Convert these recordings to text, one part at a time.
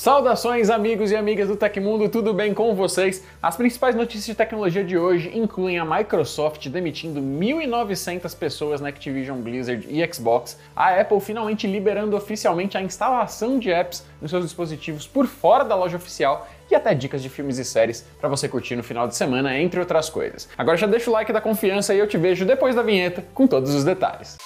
Saudações amigos e amigas do Tecmundo, tudo bem com vocês? As principais notícias de tecnologia de hoje incluem a Microsoft demitindo 1.900 pessoas na Activision Blizzard e Xbox, a Apple finalmente liberando oficialmente a instalação de apps nos seus dispositivos por fora da loja oficial e até dicas de filmes e séries para você curtir no final de semana, entre outras coisas. Agora já deixa o like da confiança e eu te vejo depois da vinheta com todos os detalhes.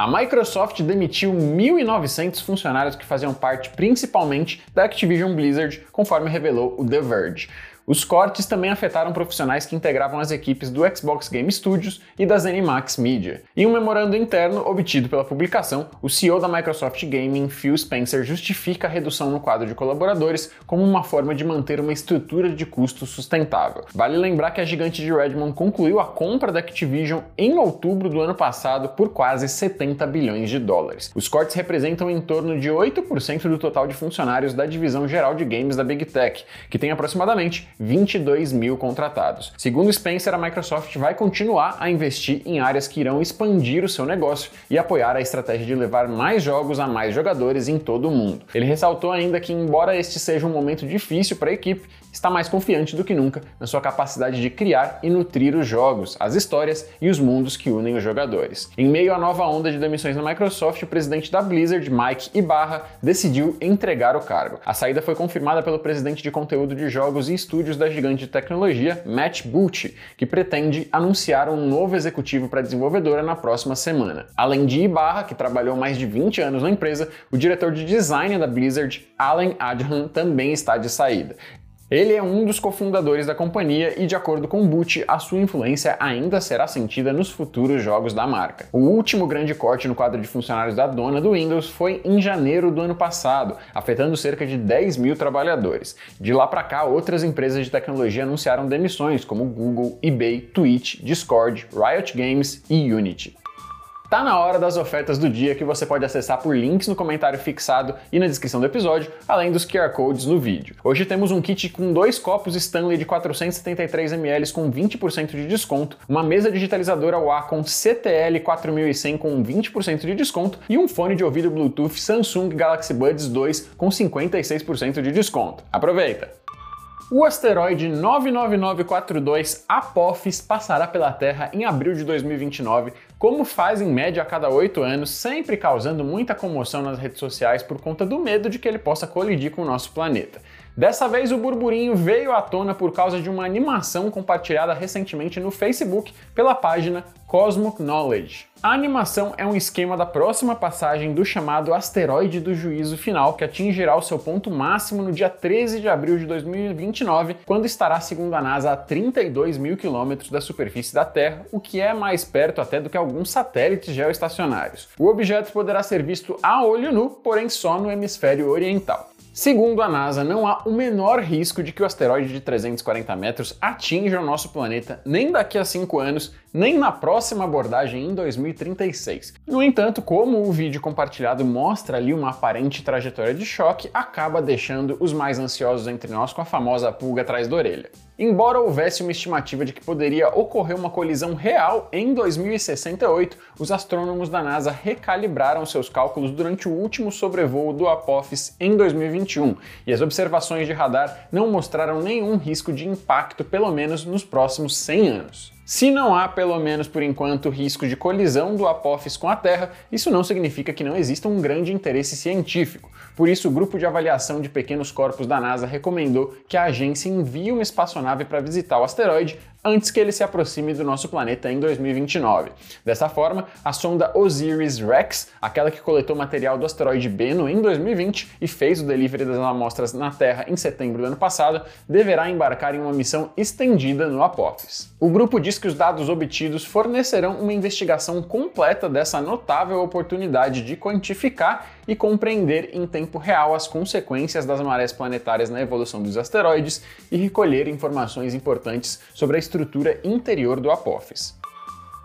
A Microsoft demitiu 1.900 funcionários que faziam parte principalmente da Activision Blizzard, conforme revelou o The Verge. Os cortes também afetaram profissionais que integravam as equipes do Xbox Game Studios e da ZeniMax Media. Em um memorando interno obtido pela publicação, o CEO da Microsoft Gaming, Phil Spencer, justifica a redução no quadro de colaboradores como uma forma de manter uma estrutura de custo sustentável. Vale lembrar que a gigante de Redmond concluiu a compra da Activision em outubro do ano passado por quase 70 bilhões de dólares. Os cortes representam em torno de 8% do total de funcionários da divisão geral de games da Big Tech, que tem aproximadamente 22 mil contratados. Segundo Spencer, a Microsoft vai continuar a investir em áreas que irão expandir o seu negócio e apoiar a estratégia de levar mais jogos a mais jogadores em todo o mundo. Ele ressaltou ainda que, embora este seja um momento difícil para a equipe, está mais confiante do que nunca na sua capacidade de criar e nutrir os jogos, as histórias e os mundos que unem os jogadores. Em meio à nova onda de demissões na Microsoft, o presidente da Blizzard, Mike Ibarra, decidiu entregar o cargo. A saída foi confirmada pelo presidente de conteúdo de jogos e estúdios da gigante de tecnologia Matt Booty, que pretende anunciar um novo executivo para a desenvolvedora na próxima semana. Além de Ibarra, que trabalhou mais de 20 anos na empresa, o diretor de design da Blizzard, Allen Adhan, também está de saída. Ele é um dos cofundadores da companhia e, de acordo com Butch, a sua influência ainda será sentida nos futuros jogos da marca. O último grande corte no quadro de funcionários da dona do Windows foi em janeiro do ano passado, afetando cerca de 10 mil trabalhadores. De lá para cá, outras empresas de tecnologia anunciaram demissões, como Google, eBay, Twitch, Discord, Riot Games e Unity. Tá na hora das ofertas do dia que você pode acessar por links no comentário fixado e na descrição do episódio, além dos QR Codes no vídeo. Hoje temos um kit com dois copos Stanley de 473ml com 20% de desconto, uma mesa digitalizadora Wacom CTL 4100 com 20% de desconto e um fone de ouvido Bluetooth Samsung Galaxy Buds 2 com 56% de desconto. Aproveita! O asteroide 99942 Apophis passará pela Terra em abril de 2029, como faz em média a cada oito anos, sempre causando muita comoção nas redes sociais por conta do medo de que ele possa colidir com o nosso planeta. Dessa vez o burburinho veio à tona por causa de uma animação compartilhada recentemente no Facebook pela página Cosmo Knowledge. A animação é um esquema da próxima passagem do chamado asteroide do juízo final, que atingirá o seu ponto máximo no dia 13 de abril de 2029, quando estará, segundo a NASA, a 32 mil quilômetros da superfície da Terra, o que é mais perto até do que alguns satélites geoestacionários. O objeto poderá ser visto a olho nu, porém só no hemisfério oriental. Segundo a NASA, não há o menor risco de que o asteroide de 340 metros atinja o nosso planeta nem daqui a 5 anos, nem na próxima abordagem em 2036. No entanto, como o vídeo compartilhado mostra ali uma aparente trajetória de choque, acaba deixando os mais ansiosos entre nós com a famosa pulga atrás da orelha. Embora houvesse uma estimativa de que poderia ocorrer uma colisão real em 2068, os astrônomos da NASA recalibraram seus cálculos durante o último sobrevoo do Apophis em 2021, e as observações de radar não mostraram nenhum risco de impacto, pelo menos nos próximos 100 anos. Se não há, pelo menos por enquanto, risco de colisão do Apophis com a Terra, isso não significa que não exista um grande interesse científico. Por isso, o grupo de avaliação de pequenos corpos da NASA recomendou que a agência envie uma espaçonave para visitar o asteroide antes que ele se aproxime do nosso planeta em 2029. Dessa forma, a sonda OSIRIS-REx, aquela que coletou material do asteroide Bennu em 2020 e fez o delivery das amostras na Terra em setembro do ano passado, deverá embarcar em uma missão estendida no Apophis. O grupo diz que os dados obtidos fornecerão uma investigação completa dessa notável oportunidade de quantificar e compreender em tempo real as consequências das marés planetárias na evolução dos asteroides e recolher informações importantes sobre a estrutura interior do Apophis.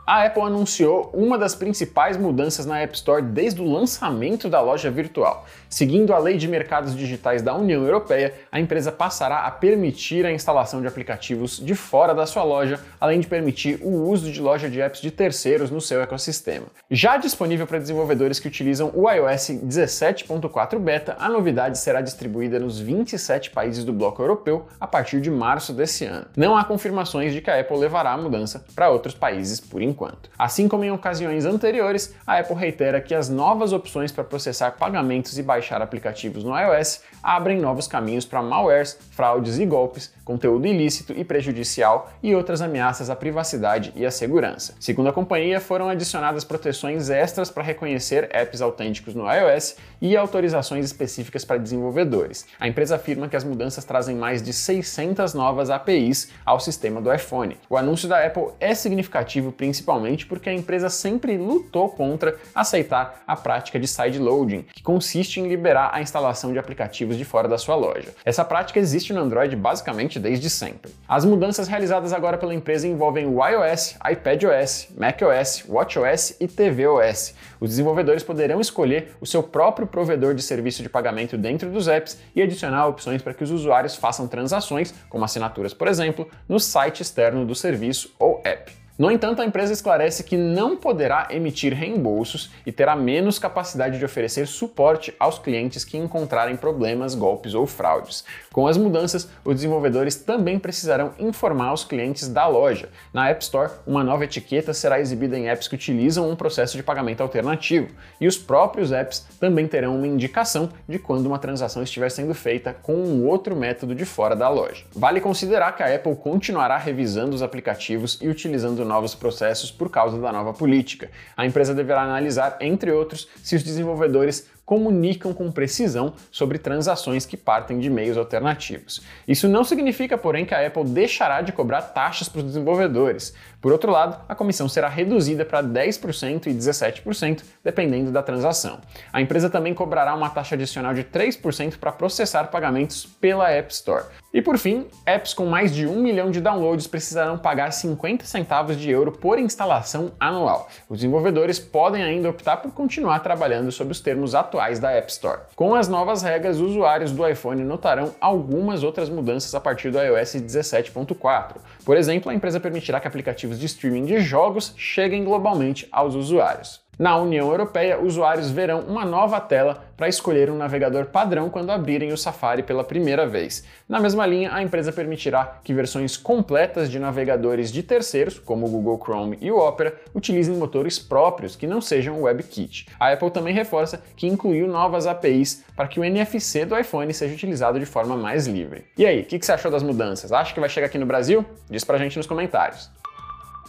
A Apple anunciou uma das principais mudanças na App Store desde o lançamento da loja virtual. Seguindo a Lei de Mercados Digitais da União Europeia, a empresa passará a permitir a instalação de aplicativos de fora da sua loja, além de permitir o uso de loja de apps de terceiros no seu ecossistema. Já disponível para desenvolvedores que utilizam o iOS 17.4 beta, a novidade será distribuída nos 27 países do bloco europeu a partir de março desse ano. Não há confirmações de que a Apple levará a mudança para outros países por enquanto. Assim como em ocasiões anteriores, a Apple reitera que as novas opções para processar pagamentos e baixar aplicativos no iOS abrem novos caminhos para malwares, fraudes e golpes, conteúdo ilícito e prejudicial e outras ameaças à privacidade e à segurança. Segundo a companhia, foram adicionadas proteções extras para reconhecer apps autênticos no iOS e autorizações específicas para desenvolvedores. A empresa afirma que as mudanças trazem mais de 600 novas APIs ao sistema do iPhone. O anúncio da Apple é significativo principalmente porque a empresa sempre lutou contra aceitar a prática de sideloading, que consiste em liberar a instalação de aplicativos de fora da sua loja. Essa prática existe no Android basicamente desde sempre. As mudanças realizadas agora pela empresa envolvem o iOS, iPadOS, macOS, watchOS e tvOS. Os desenvolvedores poderão escolher o seu próprio provedor de serviço de pagamento dentro dos apps e adicionar opções para que os usuários façam transações, como assinaturas, por exemplo, no site externo do serviço ou app. No entanto, a empresa esclarece que não poderá emitir reembolsos e terá menos capacidade de oferecer suporte aos clientes que encontrarem problemas, golpes ou fraudes. Com as mudanças, os desenvolvedores também precisarão informar os clientes da loja. Na App Store, uma nova etiqueta será exibida em apps que utilizam um processo de pagamento alternativo, e os próprios apps também terão uma indicação de quando uma transação estiver sendo feita com um outro método de fora da loja. Vale considerar que a Apple continuará revisando os aplicativos e utilizando novos processos por causa da nova política. A empresa deverá analisar, entre outros, se os desenvolvedores comunicam com precisão sobre transações que partem de meios alternativos. Isso não significa, porém, que a Apple deixará de cobrar taxas para os desenvolvedores. Por outro lado, a comissão será reduzida para 10% e 17%, dependendo da transação. A empresa também cobrará uma taxa adicional de 3% para processar pagamentos pela App Store. E por fim, apps com mais de 1 milhão de downloads precisarão pagar 50 centavos de euro por instalação anual. Os desenvolvedores podem ainda optar por continuar trabalhando sob os termos atuais atuais da App Store. Com as novas regras, usuários do iPhone notarão algumas outras mudanças a partir do iOS 17.4. Por exemplo, a empresa permitirá que aplicativos de streaming de jogos cheguem globalmente aos usuários. Na União Europeia, usuários verão uma nova tela para escolher um navegador padrão quando abrirem o Safari pela primeira vez. Na mesma linha, a empresa permitirá que versões completas de navegadores de terceiros, como o Google Chrome e o Opera, utilizem motores próprios que não sejam WebKit. A Apple também reforça que incluiu novas APIs para que o NFC do iPhone seja utilizado de forma mais livre. E aí, o que, que você achou das mudanças? Acha que vai chegar aqui no Brasil? Diz pra gente nos comentários.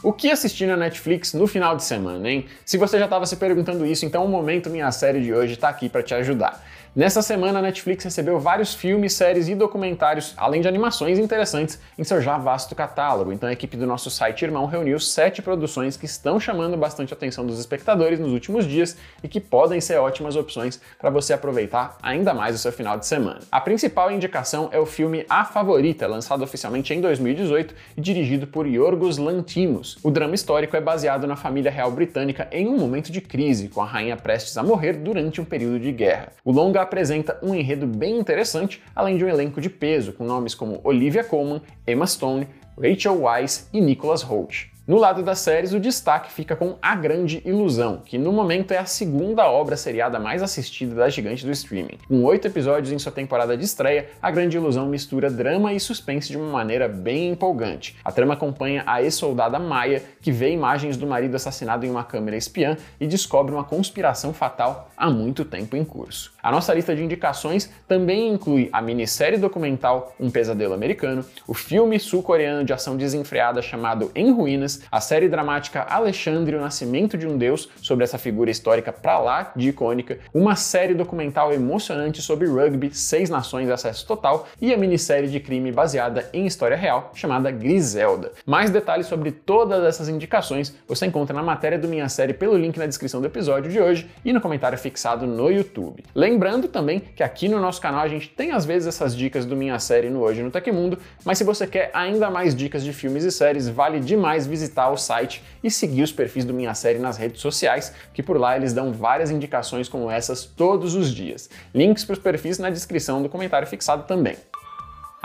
O que assistir na Netflix no final de semana, hein? Se você já estava se perguntando isso, então o momento minha série de hoje está aqui para te ajudar. Nessa semana, a Netflix recebeu vários filmes, séries e documentários, além de animações interessantes, em seu já vasto catálogo. Então, a equipe do nosso site irmão reuniu sete produções que estão chamando bastante a atenção dos espectadores nos últimos dias e que podem ser ótimas opções para você aproveitar ainda mais o seu final de semana. A principal indicação é o filme A Favorita, lançado oficialmente em 2018 e dirigido por Yorgos Lanthimos. O drama histórico é baseado na família real britânica em um momento de crise, com a rainha prestes a morrer durante um período de guerra. O longa apresenta um enredo bem interessante, além de um elenco de peso, com nomes como Olivia Colman, Emma Stone, Rachel Weisz e Nicholas Hoult. No lado das séries, o destaque fica com A Grande Ilusão, que no momento é a segunda obra seriada mais assistida da gigante do streaming. Com oito episódios em sua temporada de estreia, A Grande Ilusão mistura drama e suspense de uma maneira bem empolgante. A trama acompanha a ex-soldada Maia, que vê imagens do marido assassinado em uma câmera espiã e descobre uma conspiração fatal há muito tempo em curso. A nossa lista de indicações também inclui a minissérie documental Um Pesadelo Americano, o filme sul-coreano de ação desenfreada chamado Em Ruínas, a série dramática Alexandre, o Nascimento de um Deus, sobre essa figura histórica pra lá de icônica, uma série documental emocionante sobre rugby, Seis Nações Acesso Total e a minissérie de crime baseada em história real chamada Griselda. Mais detalhes sobre todas essas indicações você encontra na matéria do Minha Série pelo link na descrição do episódio de hoje e no comentário fixado no YouTube. Lembrando também que aqui no nosso canal a gente tem às vezes essas dicas do Minha Série no Hoje no Tecmundo, mas se você quer ainda mais dicas de filmes e séries, vale demais visitar visitar o site e seguir os perfis do Minha Série nas redes sociais, que por lá eles dão várias indicações como essas todos os dias. Links para os perfis na descrição do comentário fixado também.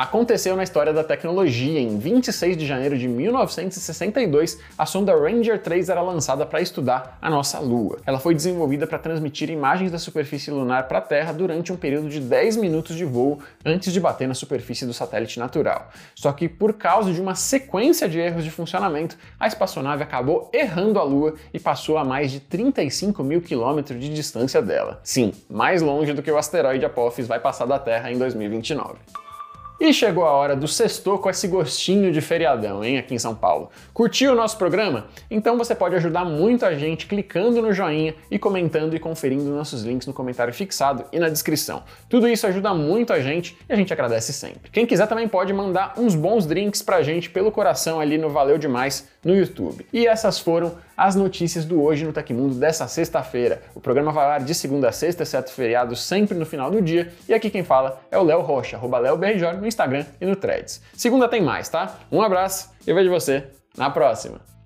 Aconteceu na história da tecnologia. Em 26 de janeiro de 1962, a sonda Ranger 3 era lançada para estudar a nossa Lua. Ela foi desenvolvida para transmitir imagens da superfície lunar para a Terra durante um período de 10 minutos de voo antes de bater na superfície do satélite natural. Só que, por causa de uma sequência de erros de funcionamento, a espaçonave acabou errando a Lua e passou a mais de 35 mil quilômetros de distância dela. Sim, mais longe do que o asteroide Apophis vai passar da Terra em 2029. E chegou a hora do sexto com esse gostinho de feriadão, hein, aqui em São Paulo. Curtiu o nosso programa? Então você pode ajudar muito a gente clicando no joinha e comentando e conferindo nossos links no comentário fixado e na descrição. Tudo isso ajuda muito a gente e a gente agradece sempre. Quem quiser também pode mandar uns bons drinks pra gente pelo coração ali no Valeu Demais no YouTube. E essas foram as notícias do Hoje no Tecmundo dessa sexta-feira. O programa vai ar de segunda a sexta, exceto feriado, sempre no final do dia. E aqui quem fala é o Léo Rocha, arroba no Instagram e no Threads. Segunda tem mais, tá? Um abraço e vejo você na próxima.